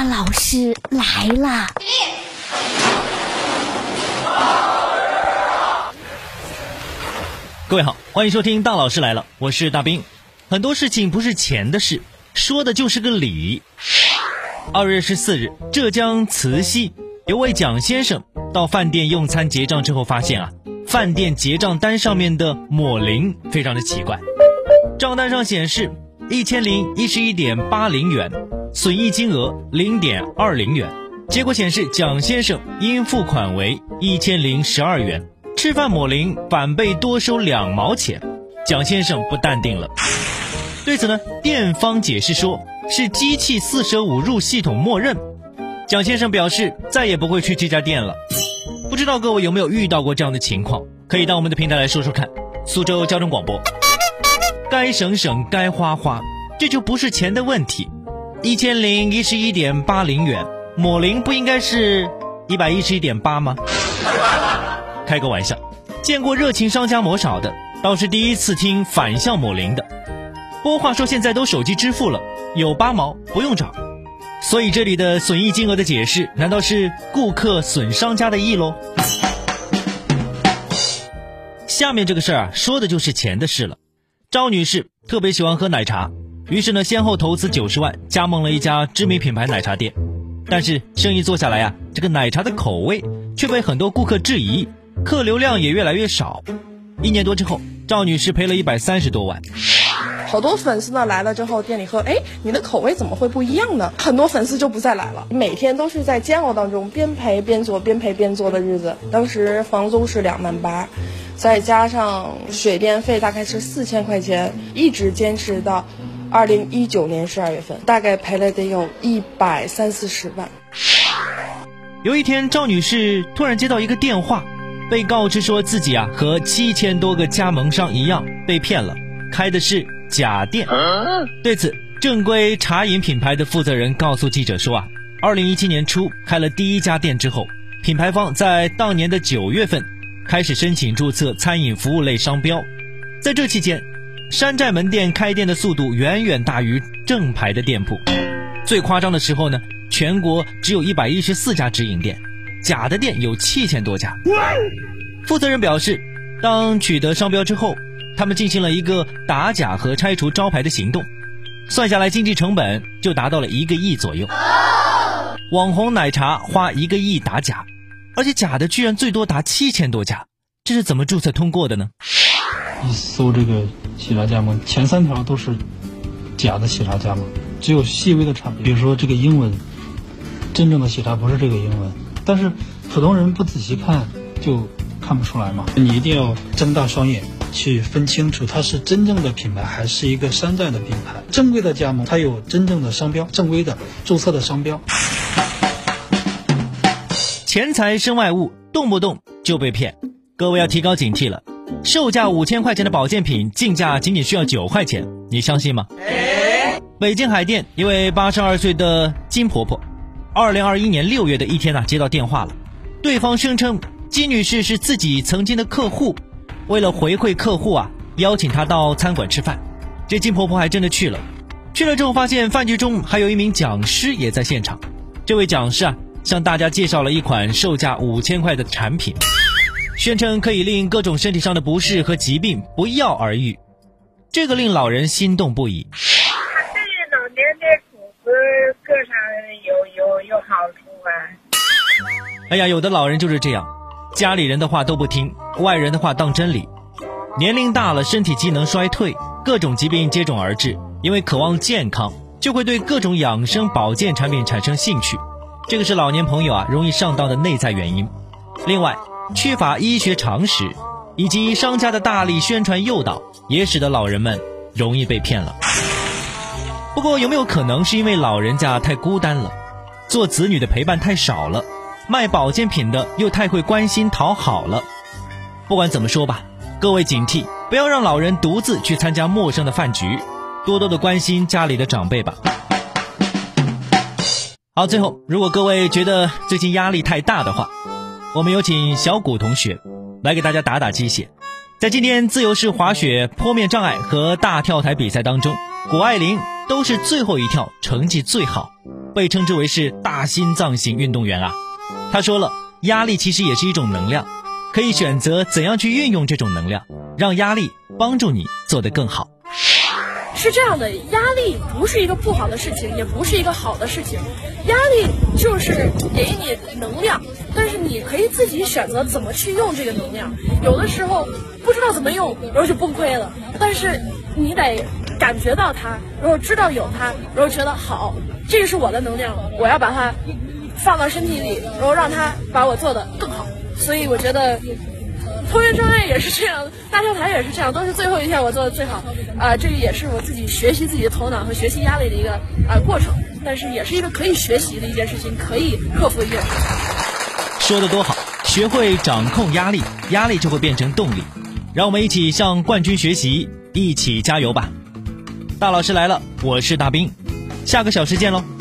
大老师来了！各位好，欢迎收听《大老师来了》，我是大兵。很多事情不是钱的事，说的就是个理。二月十四日，浙江慈溪有位蒋先生到饭店用餐，结账之后发现啊，饭店结账单上面的抹零非常的奇怪，账单上显示一千零一十一点八零元。损益金额零点二零元，结果显示蒋先生应付款为一千零十二元。吃饭抹零反被多收两毛钱，蒋先生不淡定了。对此呢，店方解释说是机器四舍五入系统默认。蒋先生表示再也不会去这家店了。不知道各位有没有遇到过这样的情况？可以到我们的平台来说说看。苏州交通广播，该省省该花花，这就不是钱的问题。一千零一十一点八零元抹零不应该是一百一十一点八吗？开个玩笑，见过热情商家抹少的，倒是第一次听反向抹零的。不过话说，现在都手机支付了，有八毛不用找，所以这里的损益金额的解释，难道是顾客损商家的意喽？下面这个事儿啊，说的就是钱的事了。赵女士特别喜欢喝奶茶，于是呢，先后投资九十万加盟了一家知名品牌奶茶店，但是生意做下来呀，这个奶茶的口味却被很多顾客质疑。客流量也越来越少，一年多之后，赵女士赔了一百三十多万。好多粉丝呢来了之后，店里喝，哎，你的口味怎么会不一样呢？很多粉丝就不再来了。每天都是在煎熬当中，边赔边做，边赔边做的日子。当时房租是两万八，再加上水电费大概是四千块钱，一直坚持到二零一九年十二月份，大概赔了得有一百三四十万。有一天，赵女士突然接到一个电话。被告知说自己啊和七千多个加盟商一样被骗了，开的是假店。对此，正规茶饮品牌的负责人告诉记者说啊，二零一七年初开了第一家店之后，品牌方在当年的九月份开始申请注册餐饮服务类商标，在这期间，山寨门店开店的速度远远大于正牌的店铺，最夸张的时候呢，全国只有一百一十四家直营店。假的店有七千多家。负责人表示，当取得商标之后，他们进行了一个打假和拆除招牌的行动，算下来经济成本就达到了一个亿左右。网红奶茶花一个亿打假，而且假的居然最多达七千多家，这是怎么注册通过的呢？一搜这个喜茶加盟，前三条都是假的喜茶加盟，只有细微的差别，比如说这个英文，真正的喜茶不是这个英文。但是普通人不仔细看就看不出来嘛，你一定要睁大双眼去分清楚，它是真正的品牌还是一个山寨的品牌。正规的加盟，它有真正的商标，正规的注册的商标。钱财身外物，动不动就被骗，各位要提高警惕了。售价五千块钱的保健品，进价仅仅需要九块钱，你相信吗？北京海淀一位八十二岁的金婆婆。二零二一年六月的一天呢，接到电话了，对方声称金女士是自己曾经的客户，为了回馈客户啊，邀请她到餐馆吃饭。这金婆婆还真的去了，去了之后发现饭局中还有一名讲师也在现场。这位讲师啊，向大家介绍了一款售价五千块的产品，宣称可以令各种身体上的不适和疾病不药而愈，这个令老人心动不已。对老年的骨骼各上有有有好处啊哎呀，有的老人就是这样，家里人的话都不听，外人的话当真理。年龄大了，身体机能衰退，各种疾病接踵而至。因为渴望健康，就会对各种养生保健产品产生兴趣，这个是老年朋友啊容易上当的内在原因。另外，缺乏医学常识，以及商家的大力宣传诱导，也使得老人们容易被骗了。不过，有没有可能是因为老人家太孤单了？做子女的陪伴太少了，卖保健品的又太会关心讨好了。不管怎么说吧，各位警惕，不要让老人独自去参加陌生的饭局，多多的关心家里的长辈吧。好，最后，如果各位觉得最近压力太大的话，我们有请小谷同学来给大家打打鸡血。在今天自由式滑雪坡面障碍和大跳台比赛当中，谷爱凌都是最后一跳，成绩最好。被称之为是大心脏型运动员啊，他说了，压力其实也是一种能量，可以选择怎样去运用这种能量，让压力帮助你做得更好。是这样的，压力不是一个不好的事情，也不是一个好的事情。压力就是给你能量，但是你可以自己选择怎么去用这个能量。有的时候不知道怎么用，然后就崩溃了。但是你得感觉到它，然后知道有它，然后觉得好，这个是我的能量，我要把它放到身体里，然后让它把我做的更好。所以我觉得。拖延障碍也是这样，大跳台也是这样，都是最后一天我做的最好。啊，这个也是我自己学习自己的头脑和学习压力的一个啊过程，但是也是一个可以学习的一件事情，可以克服的一件事。说的多好，学会掌控压力，压力就会变成动力。让我们一起向冠军学习，一起加油吧！大老师来了，我是大兵，下个小时见喽。